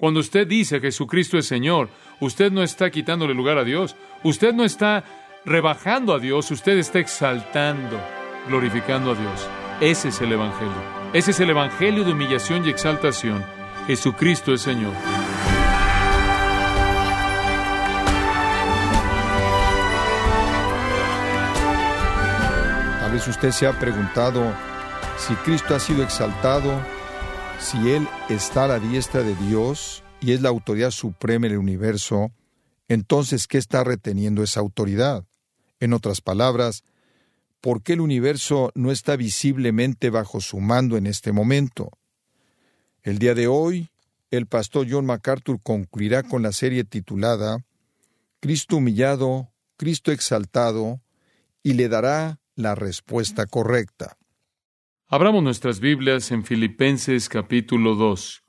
Cuando usted dice Jesucristo es Señor, usted no está quitándole lugar a Dios, usted no está rebajando a Dios, usted está exaltando, glorificando a Dios. Ese es el Evangelio. Ese es el Evangelio de humillación y exaltación. Jesucristo es Señor. Tal vez usted se ha preguntado si Cristo ha sido exaltado, si Él está a la diestra de Dios y es la autoridad suprema en el universo, entonces ¿qué está reteniendo esa autoridad? En otras palabras, ¿por qué el universo no está visiblemente bajo su mando en este momento? El día de hoy, el pastor John MacArthur concluirá con la serie titulada Cristo humillado, Cristo exaltado, y le dará la respuesta correcta. Abramos nuestras Biblias en Filipenses capítulo 2.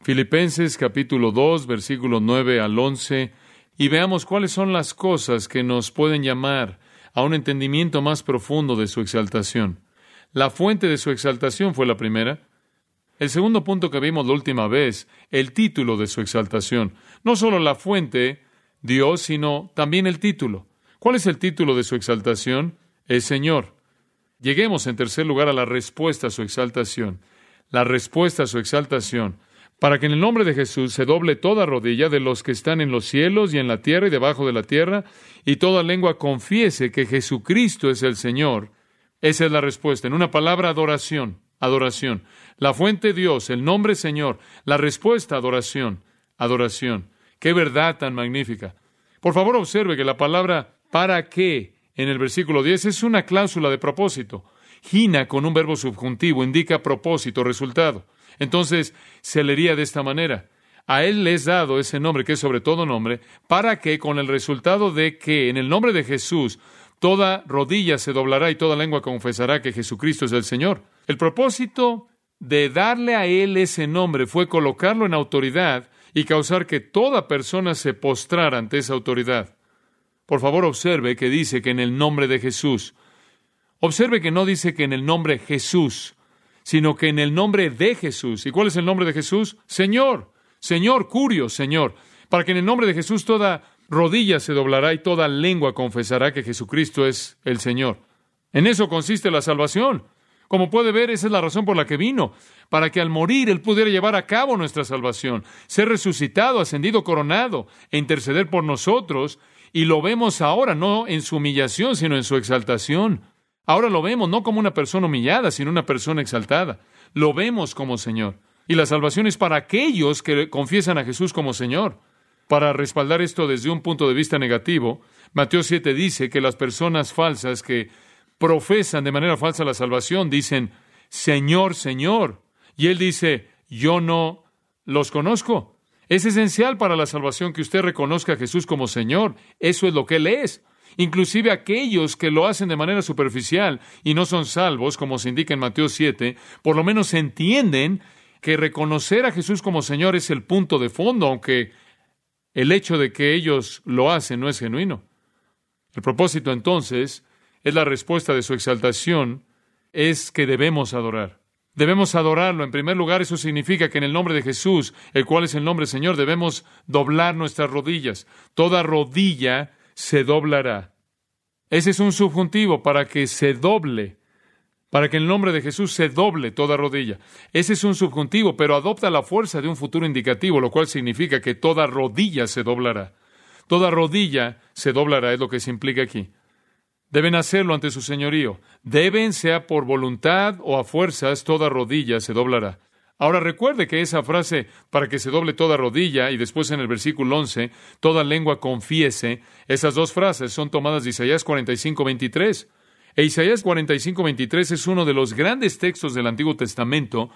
Filipenses capítulo 2, versículo 9 al 11, y veamos cuáles son las cosas que nos pueden llamar a un entendimiento más profundo de su exaltación. La fuente de su exaltación fue la primera. El segundo punto que vimos la última vez, el título de su exaltación. No solo la fuente, Dios, sino también el título. ¿Cuál es el título de su exaltación? El Señor. Lleguemos en tercer lugar a la respuesta a su exaltación. La respuesta a su exaltación para que en el nombre de Jesús se doble toda rodilla de los que están en los cielos y en la tierra y debajo de la tierra, y toda lengua confiese que Jesucristo es el Señor. Esa es la respuesta. En una palabra, adoración, adoración. La fuente Dios, el nombre Señor, la respuesta, adoración, adoración. Qué verdad tan magnífica. Por favor, observe que la palabra para qué en el versículo 10 es una cláusula de propósito. Gina con un verbo subjuntivo indica propósito, resultado. Entonces se leería de esta manera. A Él le es dado ese nombre, que es sobre todo nombre, para que con el resultado de que en el nombre de Jesús toda rodilla se doblará y toda lengua confesará que Jesucristo es el Señor. El propósito de darle a Él ese nombre fue colocarlo en autoridad y causar que toda persona se postrara ante esa autoridad. Por favor, observe que dice que en el nombre de Jesús. Observe que no dice que en el nombre Jesús, sino que en el nombre de Jesús. ¿Y cuál es el nombre de Jesús? Señor, Señor, Curio, Señor. Para que en el nombre de Jesús toda rodilla se doblará y toda lengua confesará que Jesucristo es el Señor. En eso consiste la salvación. Como puede ver, esa es la razón por la que vino, para que al morir Él pudiera llevar a cabo nuestra salvación, ser resucitado, ascendido, coronado e interceder por nosotros, y lo vemos ahora no en su humillación, sino en su exaltación. Ahora lo vemos no como una persona humillada, sino una persona exaltada. Lo vemos como Señor. Y la salvación es para aquellos que confiesan a Jesús como Señor. Para respaldar esto desde un punto de vista negativo, Mateo 7 dice que las personas falsas que profesan de manera falsa la salvación dicen, Señor, Señor. Y Él dice, yo no los conozco. Es esencial para la salvación que usted reconozca a Jesús como Señor. Eso es lo que Él es. Inclusive aquellos que lo hacen de manera superficial y no son salvos, como se indica en Mateo 7, por lo menos entienden que reconocer a Jesús como Señor es el punto de fondo, aunque el hecho de que ellos lo hacen no es genuino. El propósito entonces es la respuesta de su exaltación, es que debemos adorar. Debemos adorarlo. En primer lugar, eso significa que en el nombre de Jesús, el cual es el nombre Señor, debemos doblar nuestras rodillas. Toda rodilla se doblará. Ese es un subjuntivo para que se doble, para que en el nombre de Jesús se doble toda rodilla. Ese es un subjuntivo, pero adopta la fuerza de un futuro indicativo, lo cual significa que toda rodilla se doblará. Toda rodilla se doblará, es lo que se implica aquí. Deben hacerlo ante su señorío. Deben, sea por voluntad o a fuerzas, toda rodilla se doblará. Ahora recuerde que esa frase, para que se doble toda rodilla, y después en el versículo 11, toda lengua confiese, esas dos frases son tomadas de Isaías 45, 23. E Isaías 45, 23 es uno de los grandes textos del Antiguo Testamento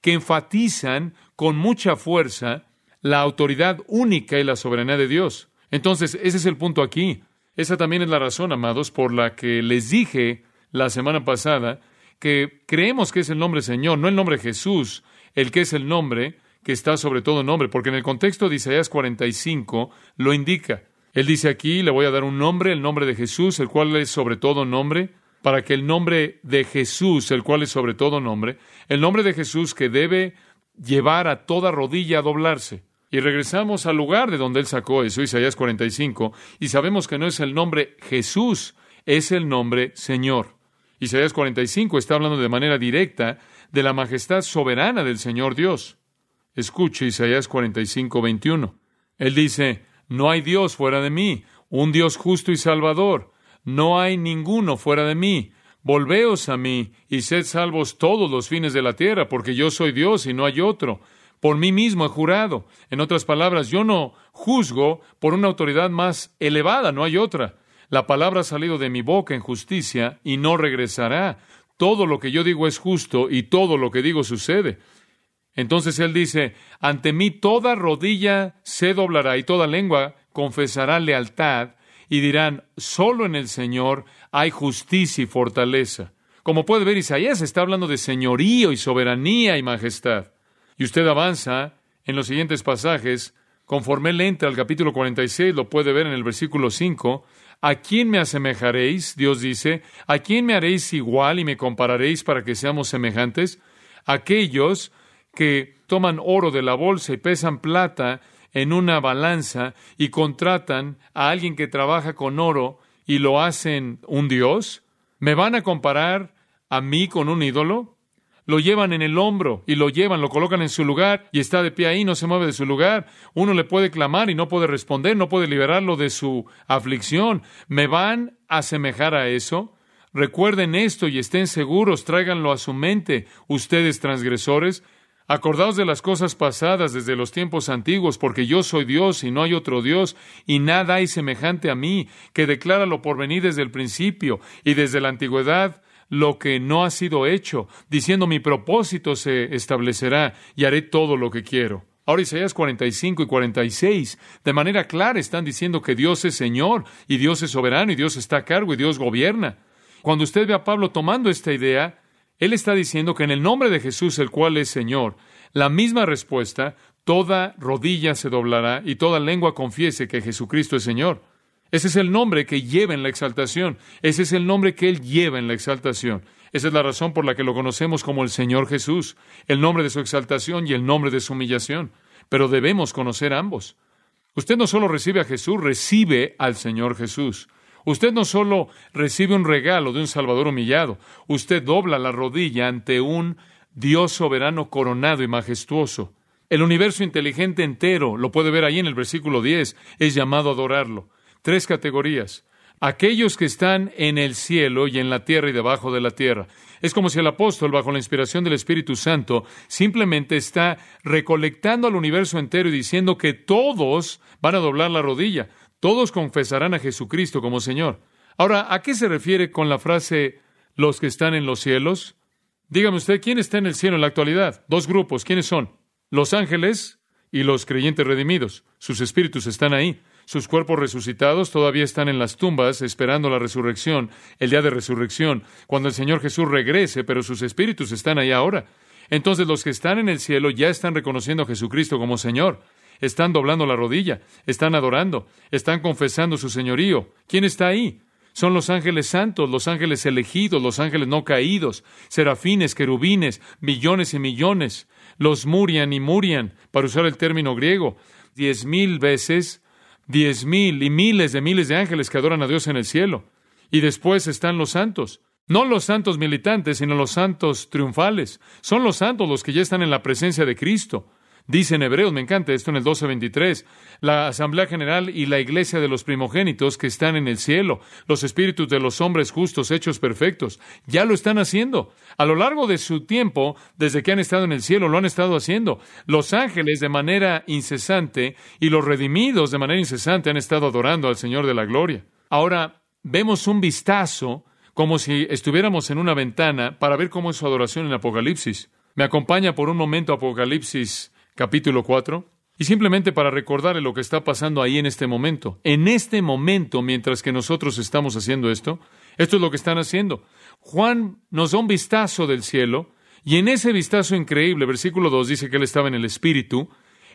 que enfatizan con mucha fuerza la autoridad única y la soberanía de Dios. Entonces, ese es el punto aquí. Esa también es la razón, amados, por la que les dije la semana pasada que creemos que es el nombre Señor, no el nombre Jesús, el que es el nombre que está sobre todo nombre, porque en el contexto de Isaías 45 lo indica. Él dice aquí, le voy a dar un nombre, el nombre de Jesús, el cual es sobre todo nombre, para que el nombre de Jesús, el cual es sobre todo nombre, el nombre de Jesús que debe llevar a toda rodilla a doblarse. Y regresamos al lugar de donde él sacó eso, Isaías 45, y sabemos que no es el nombre Jesús, es el nombre Señor. Isaías 45 está hablando de manera directa de la majestad soberana del Señor Dios. Escuche Isaías 45, 21. Él dice, no hay Dios fuera de mí, un Dios justo y salvador. No hay ninguno fuera de mí. Volveos a mí y sed salvos todos los fines de la tierra, porque yo soy Dios y no hay otro. Por mí mismo he jurado. En otras palabras, yo no juzgo por una autoridad más elevada, no hay otra. La palabra ha salido de mi boca en justicia y no regresará. Todo lo que yo digo es justo y todo lo que digo sucede. Entonces él dice, ante mí toda rodilla se doblará y toda lengua confesará lealtad y dirán, solo en el Señor hay justicia y fortaleza. Como puede ver, Isaías está hablando de señorío y soberanía y majestad. Y usted avanza en los siguientes pasajes, conforme él entra al capítulo 46, lo puede ver en el versículo 5, ¿A quién me asemejaréis? Dios dice, ¿a quién me haréis igual y me compararéis para que seamos semejantes? Aquellos que toman oro de la bolsa y pesan plata en una balanza y contratan a alguien que trabaja con oro y lo hacen un dios? ¿Me van a comparar a mí con un ídolo? Lo llevan en el hombro y lo llevan, lo colocan en su lugar y está de pie ahí, no se mueve de su lugar. Uno le puede clamar y no puede responder, no puede liberarlo de su aflicción. ¿Me van a asemejar a eso? Recuerden esto y estén seguros, tráiganlo a su mente, ustedes transgresores. Acordaos de las cosas pasadas desde los tiempos antiguos, porque yo soy Dios y no hay otro Dios, y nada hay semejante a mí, que declara lo por venir desde el principio y desde la antigüedad lo que no ha sido hecho, diciendo mi propósito se establecerá y haré todo lo que quiero. Ahora Isaías 45 y 46 de manera clara están diciendo que Dios es Señor y Dios es soberano y Dios está a cargo y Dios gobierna. Cuando usted ve a Pablo tomando esta idea, él está diciendo que en el nombre de Jesús, el cual es Señor, la misma respuesta, toda rodilla se doblará y toda lengua confiese que Jesucristo es Señor. Ese es el nombre que lleva en la exaltación. Ese es el nombre que Él lleva en la exaltación. Esa es la razón por la que lo conocemos como el Señor Jesús, el nombre de su exaltación y el nombre de su humillación. Pero debemos conocer ambos. Usted no solo recibe a Jesús, recibe al Señor Jesús. Usted no solo recibe un regalo de un Salvador humillado, usted dobla la rodilla ante un Dios soberano coronado y majestuoso. El universo inteligente entero, lo puede ver ahí en el versículo 10, es llamado a adorarlo tres categorías. Aquellos que están en el cielo y en la tierra y debajo de la tierra. Es como si el apóstol, bajo la inspiración del Espíritu Santo, simplemente está recolectando al universo entero y diciendo que todos van a doblar la rodilla, todos confesarán a Jesucristo como Señor. Ahora, ¿a qué se refiere con la frase los que están en los cielos? Dígame usted, ¿quién está en el cielo en la actualidad? Dos grupos, ¿quiénes son? Los ángeles y los creyentes redimidos. Sus espíritus están ahí. Sus cuerpos resucitados todavía están en las tumbas esperando la resurrección, el día de resurrección, cuando el Señor Jesús regrese, pero sus espíritus están ahí ahora. Entonces los que están en el cielo ya están reconociendo a Jesucristo como Señor. Están doblando la rodilla, están adorando, están confesando su señorío. ¿Quién está ahí? Son los ángeles santos, los ángeles elegidos, los ángeles no caídos, serafines, querubines, millones y millones. Los murian y murian, para usar el término griego, diez mil veces diez mil y miles de miles de ángeles que adoran a Dios en el cielo. Y después están los santos. No los santos militantes, sino los santos triunfales. Son los santos los que ya están en la presencia de Cristo. Dice en Hebreos, me encanta esto en el 12:23, la Asamblea General y la Iglesia de los primogénitos que están en el cielo, los espíritus de los hombres justos hechos perfectos, ya lo están haciendo. A lo largo de su tiempo, desde que han estado en el cielo, lo han estado haciendo. Los ángeles de manera incesante y los redimidos de manera incesante han estado adorando al Señor de la Gloria. Ahora vemos un vistazo como si estuviéramos en una ventana para ver cómo es su adoración en Apocalipsis. Me acompaña por un momento Apocalipsis capítulo 4, y simplemente para recordarle lo que está pasando ahí en este momento. En este momento, mientras que nosotros estamos haciendo esto, esto es lo que están haciendo. Juan nos da un vistazo del cielo, y en ese vistazo increíble, versículo 2 dice que él estaba en el Espíritu,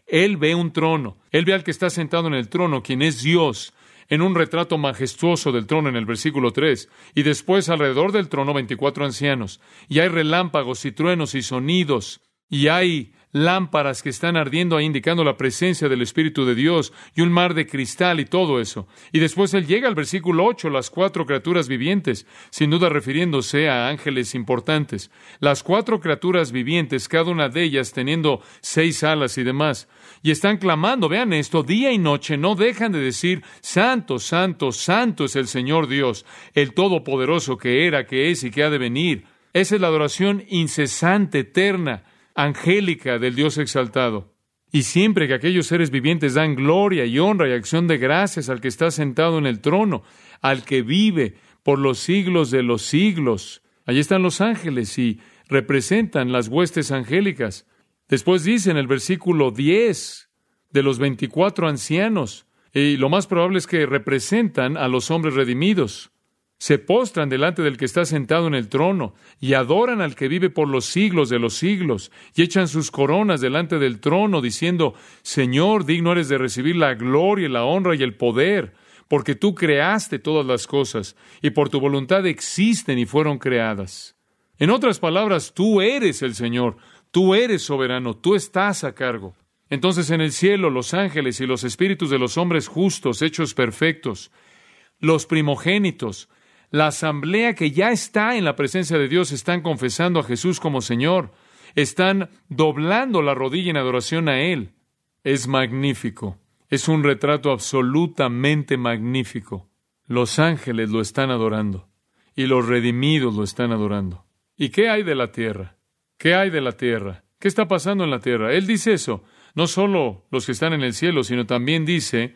él ve un trono, él ve al que está sentado en el trono, quien es Dios, en un retrato majestuoso del trono en el versículo 3, y después alrededor del trono 24 ancianos, y hay relámpagos y truenos y sonidos, y hay lámparas que están ardiendo ahí indicando la presencia del Espíritu de Dios y un mar de cristal y todo eso. Y después él llega al versículo 8, las cuatro criaturas vivientes, sin duda refiriéndose a ángeles importantes. Las cuatro criaturas vivientes, cada una de ellas teniendo seis alas y demás, y están clamando, vean esto, día y noche, no dejan de decir, Santo, Santo, Santo es el Señor Dios, el Todopoderoso que era, que es y que ha de venir. Esa es la adoración incesante, eterna, angélica del Dios exaltado. Y siempre que aquellos seres vivientes dan gloria y honra y acción de gracias al que está sentado en el trono, al que vive por los siglos de los siglos. Allí están los ángeles y representan las huestes angélicas. Después dice en el versículo 10 de los veinticuatro ancianos, y lo más probable es que representan a los hombres redimidos se postran delante del que está sentado en el trono y adoran al que vive por los siglos de los siglos y echan sus coronas delante del trono diciendo, Señor, digno eres de recibir la gloria la honra y el poder, porque tú creaste todas las cosas y por tu voluntad existen y fueron creadas. En otras palabras, tú eres el Señor, tú eres soberano, tú estás a cargo. Entonces en el cielo los ángeles y los espíritus de los hombres justos, hechos perfectos, los primogénitos, la asamblea que ya está en la presencia de Dios están confesando a Jesús como Señor, están doblando la rodilla en adoración a Él. Es magnífico, es un retrato absolutamente magnífico. Los ángeles lo están adorando y los redimidos lo están adorando. ¿Y qué hay de la tierra? ¿Qué hay de la tierra? ¿Qué está pasando en la tierra? Él dice eso, no solo los que están en el cielo, sino también dice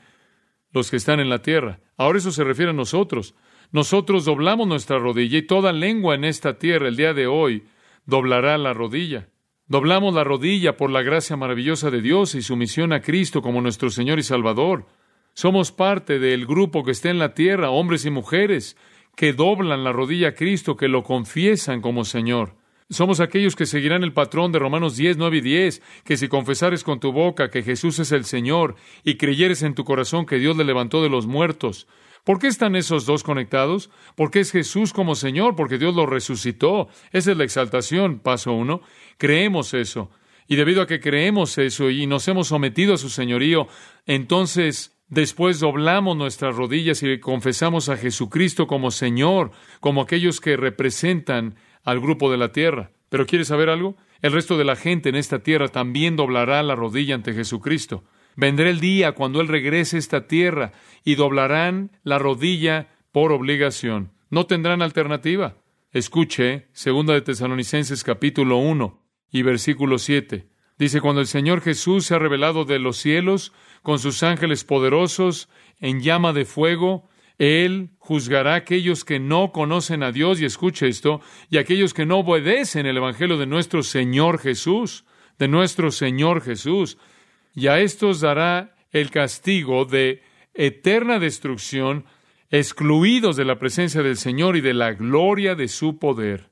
los que están en la tierra. Ahora eso se refiere a nosotros. Nosotros doblamos nuestra rodilla y toda lengua en esta tierra el día de hoy doblará la rodilla. Doblamos la rodilla por la gracia maravillosa de Dios y su misión a Cristo como nuestro Señor y Salvador. Somos parte del grupo que está en la tierra, hombres y mujeres, que doblan la rodilla a Cristo, que lo confiesan como Señor. Somos aquellos que seguirán el patrón de Romanos 10, 9 y 10, que si confesares con tu boca que Jesús es el Señor y creyeres en tu corazón que Dios le levantó de los muertos, ¿Por qué están esos dos conectados? Porque es Jesús como Señor, porque Dios lo resucitó. Esa es la exaltación, paso uno. Creemos eso. Y debido a que creemos eso y nos hemos sometido a su señorío, entonces después doblamos nuestras rodillas y confesamos a Jesucristo como Señor, como aquellos que representan al grupo de la tierra. Pero ¿quieres saber algo? El resto de la gente en esta tierra también doblará la rodilla ante Jesucristo. Vendrá el día cuando Él regrese a esta tierra y doblarán la rodilla por obligación. No tendrán alternativa. Escuche, segunda de Tesalonicenses capítulo 1 y versículo 7. Dice, cuando el Señor Jesús se ha revelado de los cielos con sus ángeles poderosos en llama de fuego, Él juzgará a aquellos que no conocen a Dios, y escuche esto, y aquellos que no obedecen el Evangelio de nuestro Señor Jesús, de nuestro Señor Jesús y a estos dará el castigo de eterna destrucción, excluidos de la presencia del Señor y de la gloria de su poder.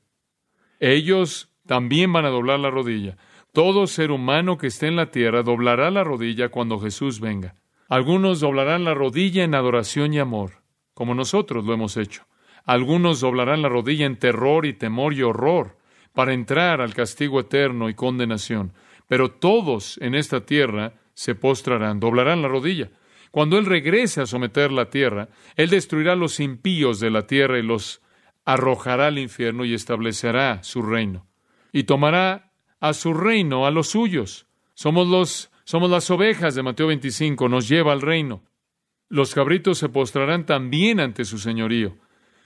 Ellos también van a doblar la rodilla. Todo ser humano que esté en la tierra doblará la rodilla cuando Jesús venga. Algunos doblarán la rodilla en adoración y amor, como nosotros lo hemos hecho. Algunos doblarán la rodilla en terror y temor y horror para entrar al castigo eterno y condenación. Pero todos en esta tierra se postrarán, doblarán la rodilla. Cuando Él regrese a someter la tierra, Él destruirá los impíos de la tierra y los arrojará al infierno y establecerá su reino. Y tomará a su reino a los suyos. Somos los somos las ovejas de Mateo 25, nos lleva al reino. Los cabritos se postrarán también ante su señorío.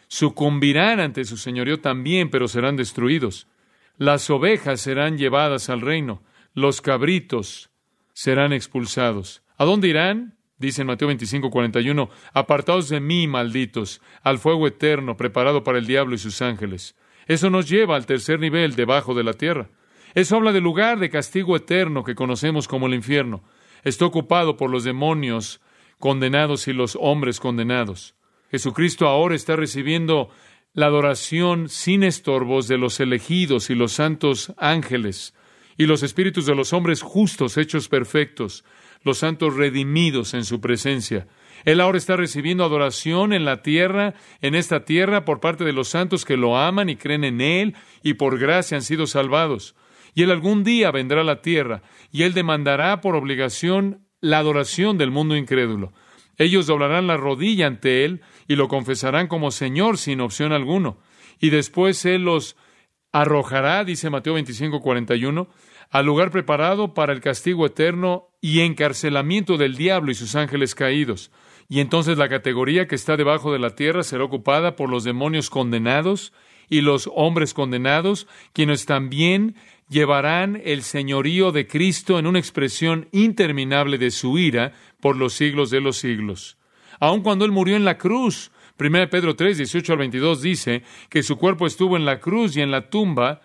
Sucumbirán ante su señorío también, pero serán destruidos. Las ovejas serán llevadas al reino los cabritos serán expulsados. ¿A dónde irán? Dice en Mateo 25, 41, apartados de mí, malditos, al fuego eterno preparado para el diablo y sus ángeles. Eso nos lleva al tercer nivel debajo de la tierra. Eso habla del lugar de castigo eterno que conocemos como el infierno. Está ocupado por los demonios condenados y los hombres condenados. Jesucristo ahora está recibiendo la adoración sin estorbos de los elegidos y los santos ángeles y los espíritus de los hombres justos hechos perfectos, los santos redimidos en su presencia. Él ahora está recibiendo adoración en la tierra, en esta tierra, por parte de los santos que lo aman y creen en Él y por gracia han sido salvados. Y Él algún día vendrá a la tierra y Él demandará por obligación la adoración del mundo incrédulo. Ellos doblarán la rodilla ante Él y lo confesarán como Señor sin opción alguno. Y después Él los arrojará, dice Mateo 25, 41, al lugar preparado para el castigo eterno y encarcelamiento del diablo y sus ángeles caídos. Y entonces la categoría que está debajo de la tierra será ocupada por los demonios condenados y los hombres condenados, quienes también llevarán el señorío de Cristo en una expresión interminable de su ira por los siglos de los siglos. Aun cuando Él murió en la cruz, 1 Pedro 3, 18 al 22 dice que su cuerpo estuvo en la cruz y en la tumba,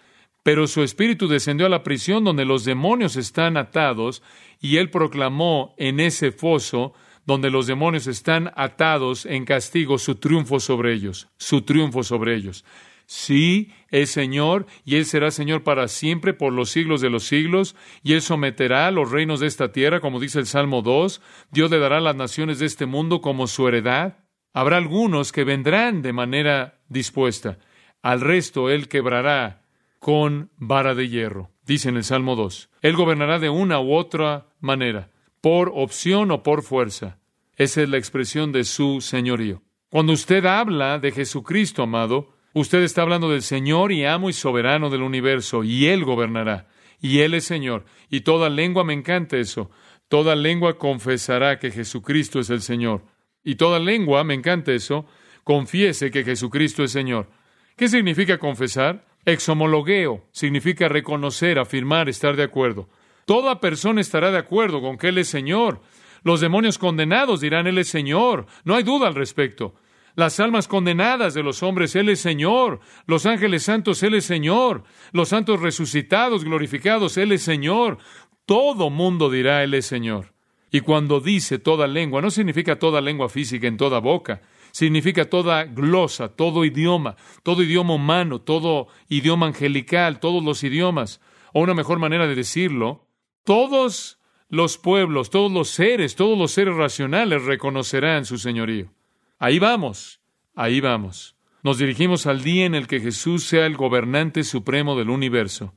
pero su espíritu descendió a la prisión donde los demonios están atados, y Él proclamó en ese foso donde los demonios están atados en castigo su triunfo sobre ellos, su triunfo sobre ellos. Sí, es Señor, y Él será Señor para siempre, por los siglos de los siglos, y Él someterá los reinos de esta tierra, como dice el Salmo 2, Dios le dará las naciones de este mundo como su heredad. Habrá algunos que vendrán de manera dispuesta, al resto Él quebrará con vara de hierro, dice en el Salmo 2. Él gobernará de una u otra manera, por opción o por fuerza. Esa es la expresión de su señorío. Cuando usted habla de Jesucristo, amado, Usted está hablando del Señor y amo y soberano del universo, y Él gobernará, y Él es Señor. Y toda lengua, me encanta eso, toda lengua confesará que Jesucristo es el Señor. Y toda lengua, me encanta eso, confiese que Jesucristo es Señor. ¿Qué significa confesar? Exhomologueo significa reconocer, afirmar, estar de acuerdo. Toda persona estará de acuerdo con que Él es Señor. Los demonios condenados dirán Él es Señor. No hay duda al respecto las almas condenadas de los hombres, Él es Señor, los ángeles santos, Él es Señor, los santos resucitados, glorificados, Él es Señor. Todo mundo dirá, Él es Señor. Y cuando dice toda lengua, no significa toda lengua física en toda boca, significa toda glosa, todo idioma, todo idioma humano, todo idioma angelical, todos los idiomas. O una mejor manera de decirlo, todos los pueblos, todos los seres, todos los seres racionales reconocerán su señorío. Ahí vamos, ahí vamos. Nos dirigimos al día en el que Jesús sea el gobernante supremo del universo.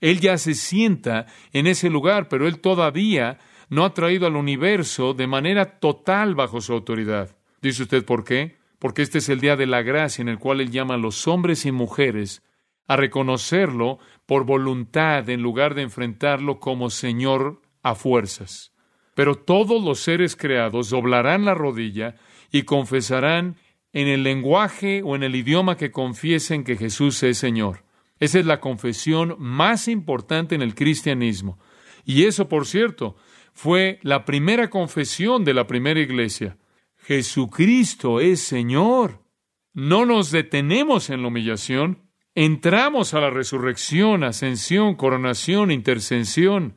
Él ya se sienta en ese lugar, pero Él todavía no ha traído al universo de manera total bajo su autoridad. ¿Dice usted por qué? Porque este es el día de la gracia en el cual Él llama a los hombres y mujeres a reconocerlo por voluntad en lugar de enfrentarlo como Señor a fuerzas. Pero todos los seres creados doblarán la rodilla y confesarán en el lenguaje o en el idioma que confiesen que Jesús es Señor. Esa es la confesión más importante en el cristianismo. Y eso, por cierto, fue la primera confesión de la primera iglesia. Jesucristo es Señor. No nos detenemos en la humillación, entramos a la resurrección, ascensión, coronación, intercesión.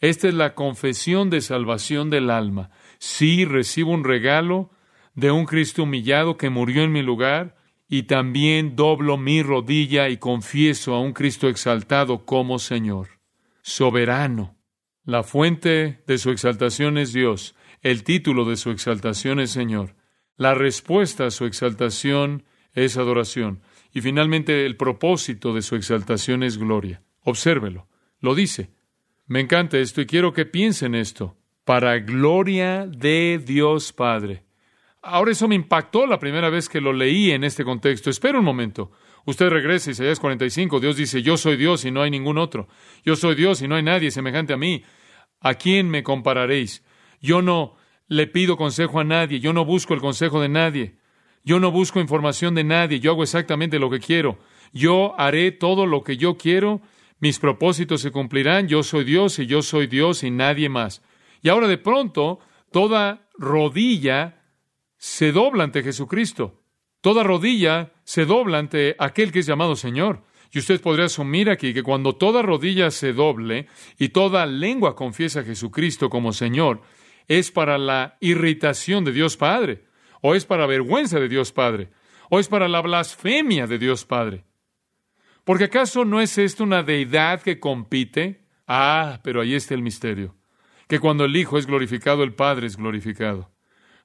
Esta es la confesión de salvación del alma. Sí, recibo un regalo, de un Cristo humillado que murió en mi lugar, y también doblo mi rodilla y confieso a un Cristo exaltado como Señor, soberano. La fuente de su exaltación es Dios, el título de su exaltación es Señor, la respuesta a su exaltación es adoración, y finalmente el propósito de su exaltación es gloria. Obsérvelo, lo dice. Me encanta esto y quiero que piensen esto. Para gloria de Dios Padre. Ahora eso me impactó la primera vez que lo leí en este contexto. Espera un momento. Usted regresa, Isaías 45, Dios dice, yo soy Dios y no hay ningún otro. Yo soy Dios y no hay nadie semejante a mí. ¿A quién me compararéis? Yo no le pido consejo a nadie, yo no busco el consejo de nadie, yo no busco información de nadie, yo hago exactamente lo que quiero. Yo haré todo lo que yo quiero, mis propósitos se cumplirán, yo soy Dios y yo soy Dios y nadie más. Y ahora de pronto, toda rodilla se dobla ante Jesucristo. Toda rodilla se dobla ante aquel que es llamado Señor. Y usted podría asumir aquí que cuando toda rodilla se doble y toda lengua confiesa a Jesucristo como Señor, es para la irritación de Dios Padre, o es para vergüenza de Dios Padre, o es para la blasfemia de Dios Padre. Porque acaso no es esto una deidad que compite? Ah, pero ahí está el misterio, que cuando el Hijo es glorificado, el Padre es glorificado.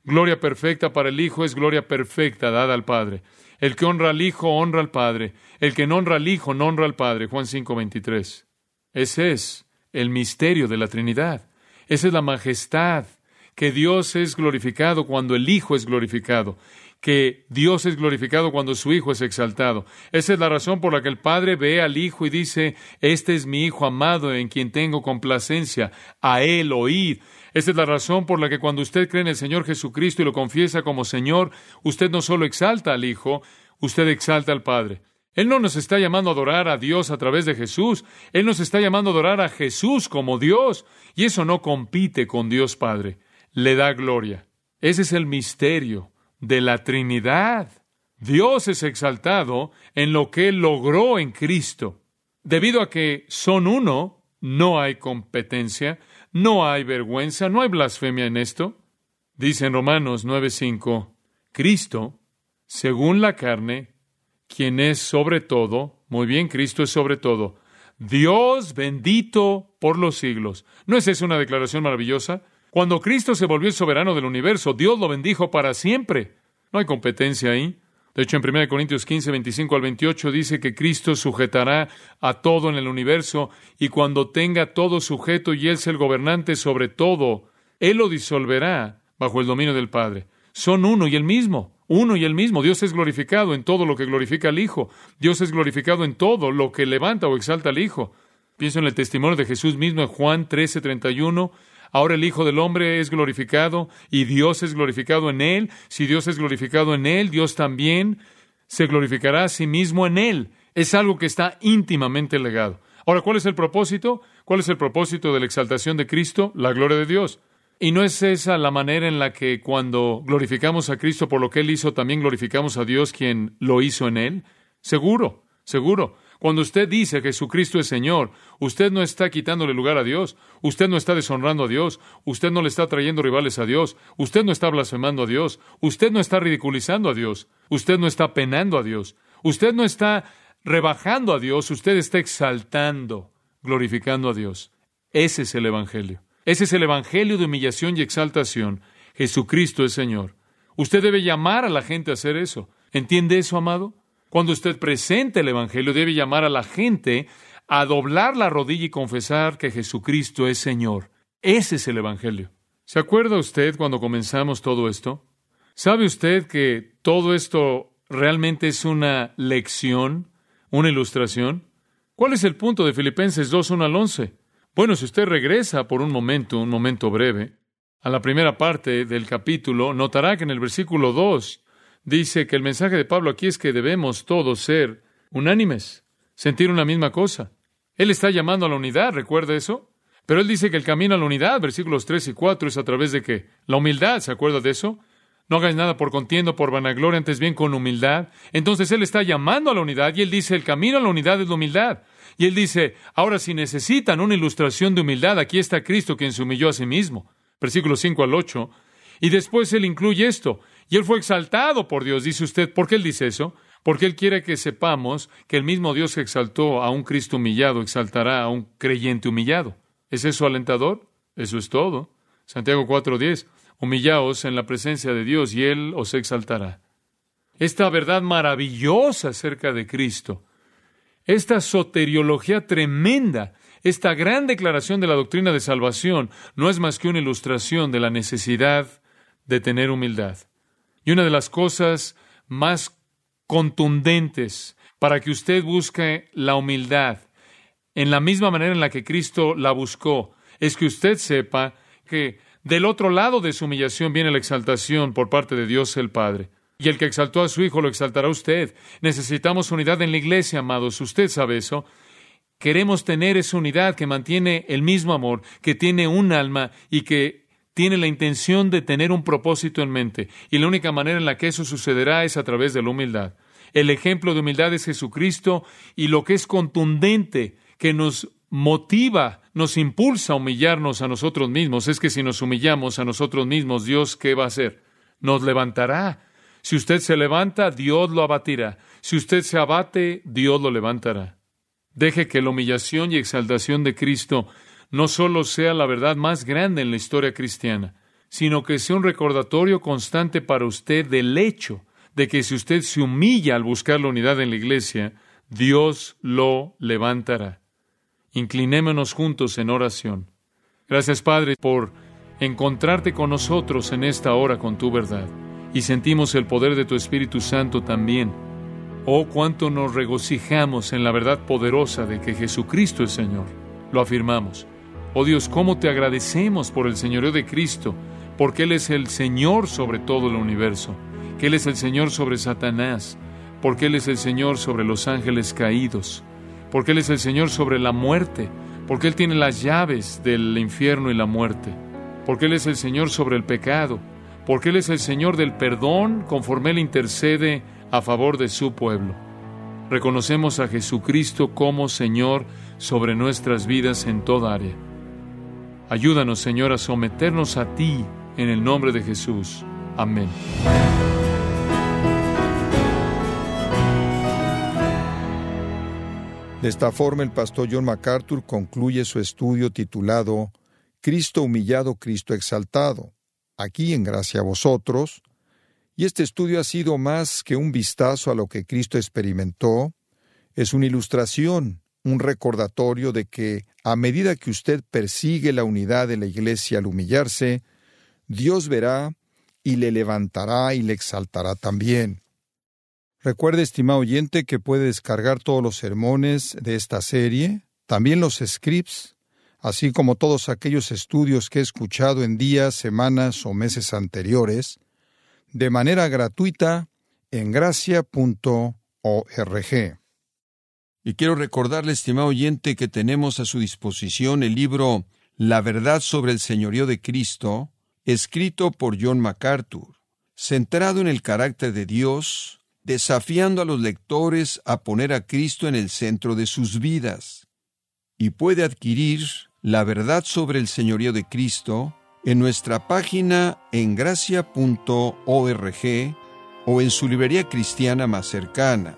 Gloria perfecta para el Hijo es gloria perfecta dada al Padre. El que honra al Hijo honra al Padre. El que no honra al Hijo no honra al Padre. Juan 5, 23. Ese es el misterio de la Trinidad. Esa es la majestad, que Dios es glorificado cuando el Hijo es glorificado, que Dios es glorificado cuando su Hijo es exaltado. Esa es la razón por la que el Padre ve al Hijo y dice, Este es mi Hijo amado en quien tengo complacencia, a Él oíd. Esa es la razón por la que cuando usted cree en el Señor Jesucristo y lo confiesa como Señor, usted no solo exalta al Hijo, usted exalta al Padre. Él no nos está llamando a adorar a Dios a través de Jesús, Él nos está llamando a adorar a Jesús como Dios, y eso no compite con Dios Padre, le da gloria. Ese es el misterio de la Trinidad. Dios es exaltado en lo que Él logró en Cristo. Debido a que son uno, no hay competencia, no hay vergüenza, no hay blasfemia en esto. Dice en Romanos 9:5, Cristo, según la carne, quien es sobre todo, muy bien, Cristo es sobre todo, Dios bendito por los siglos. ¿No es esa una declaración maravillosa? Cuando Cristo se volvió el soberano del universo, Dios lo bendijo para siempre. No hay competencia ahí. De hecho, en 1 Corintios 15, 25 al 28 dice que Cristo sujetará a todo en el universo y cuando tenga todo sujeto y Él sea el gobernante sobre todo, Él lo disolverá bajo el dominio del Padre. Son uno y el mismo uno y el mismo. Dios es glorificado en todo lo que glorifica al Hijo. Dios es glorificado en todo lo que levanta o exalta al Hijo. Pienso en el testimonio de Jesús mismo en Juan 13, 31. Ahora el Hijo del Hombre es glorificado y Dios es glorificado en él. Si Dios es glorificado en él, Dios también se glorificará a sí mismo en él. Es algo que está íntimamente legado. Ahora, ¿cuál es el propósito? ¿Cuál es el propósito de la exaltación de Cristo? La gloria de Dios. ¿Y no es esa la manera en la que cuando glorificamos a Cristo por lo que Él hizo, también glorificamos a Dios quien lo hizo en Él? Seguro, seguro. Cuando usted dice Jesucristo es Señor, usted no está quitándole lugar a Dios, usted no está deshonrando a Dios, usted no le está trayendo rivales a Dios, usted no está blasfemando a Dios, usted no está ridiculizando a Dios, usted no está penando a Dios, usted no está rebajando a Dios, usted está exaltando, glorificando a Dios. Ese es el Evangelio. Ese es el Evangelio de humillación y exaltación. Jesucristo es Señor. Usted debe llamar a la gente a hacer eso. ¿Entiende eso, amado? Cuando usted presente el Evangelio, debe llamar a la gente a doblar la rodilla y confesar que Jesucristo es Señor. Ese es el Evangelio. ¿Se acuerda usted cuando comenzamos todo esto? ¿Sabe usted que todo esto realmente es una lección, una ilustración? ¿Cuál es el punto de Filipenses 2, 1 al 11? Bueno, si usted regresa por un momento, un momento breve, a la primera parte del capítulo, notará que en el versículo 2 dice que el mensaje de Pablo aquí es que debemos todos ser unánimes, sentir una misma cosa. Él está llamando a la unidad, ¿recuerda eso? Pero él dice que el camino a la unidad, versículos 3 y 4, es a través de qué? La humildad, ¿se acuerda de eso? No hagáis nada por contiendo, por vanagloria, antes bien con humildad. Entonces él está llamando a la unidad y él dice, el camino a la unidad es la humildad. Y él dice, ahora si necesitan una ilustración de humildad, aquí está Cristo quien se humilló a sí mismo. Versículos 5 al 8. Y después él incluye esto. Y él fue exaltado por Dios, dice usted. ¿Por qué él dice eso? Porque él quiere que sepamos que el mismo Dios que exaltó a un Cristo humillado exaltará a un creyente humillado. ¿Es eso alentador? Eso es todo. Santiago 4:10. Humillaos en la presencia de Dios y Él os exaltará. Esta verdad maravillosa acerca de Cristo esta soteriología tremenda, esta gran declaración de la doctrina de salvación, no es más que una ilustración de la necesidad de tener humildad. Y una de las cosas más contundentes para que usted busque la humildad en la misma manera en la que Cristo la buscó, es que usted sepa que del otro lado de su humillación viene la exaltación por parte de Dios el Padre. Y el que exaltó a su Hijo lo exaltará usted. Necesitamos unidad en la iglesia, amados. Usted sabe eso. Queremos tener esa unidad que mantiene el mismo amor, que tiene un alma y que tiene la intención de tener un propósito en mente. Y la única manera en la que eso sucederá es a través de la humildad. El ejemplo de humildad es Jesucristo y lo que es contundente, que nos motiva, nos impulsa a humillarnos a nosotros mismos, es que si nos humillamos a nosotros mismos, Dios, ¿qué va a hacer? Nos levantará si usted se levanta, Dios lo abatirá. Si usted se abate, Dios lo levantará. Deje que la humillación y exaltación de Cristo no solo sea la verdad más grande en la historia cristiana, sino que sea un recordatorio constante para usted del hecho de que si usted se humilla al buscar la unidad en la iglesia, Dios lo levantará. Inclinémonos juntos en oración. Gracias, Padre, por encontrarte con nosotros en esta hora con tu verdad. Y sentimos el poder de tu Espíritu Santo también. Oh, cuánto nos regocijamos en la verdad poderosa de que Jesucristo es Señor. Lo afirmamos. Oh Dios, cómo te agradecemos por el señorío de Cristo, porque Él es el Señor sobre todo el universo, que Él es el Señor sobre Satanás, porque Él es el Señor sobre los ángeles caídos, porque Él es el Señor sobre la muerte, porque Él tiene las llaves del infierno y la muerte, porque Él es el Señor sobre el pecado, porque Él es el Señor del perdón conforme Él intercede a favor de su pueblo. Reconocemos a Jesucristo como Señor sobre nuestras vidas en toda área. Ayúdanos, Señor, a someternos a ti en el nombre de Jesús. Amén. De esta forma, el pastor John MacArthur concluye su estudio titulado Cristo humillado, Cristo exaltado, aquí en gracia a vosotros, y este estudio ha sido más que un vistazo a lo que Cristo experimentó, es una ilustración un recordatorio de que a medida que usted persigue la unidad de la Iglesia al humillarse, Dios verá y le levantará y le exaltará también. Recuerde, estimado oyente, que puede descargar todos los sermones de esta serie, también los scripts, así como todos aquellos estudios que he escuchado en días, semanas o meses anteriores, de manera gratuita en gracia.org. Y quiero recordarle, estimado oyente, que tenemos a su disposición el libro La verdad sobre el señorío de Cristo, escrito por John MacArthur, centrado en el carácter de Dios, desafiando a los lectores a poner a Cristo en el centro de sus vidas. Y puede adquirir La verdad sobre el señorío de Cristo en nuestra página en gracia.org o en su librería cristiana más cercana.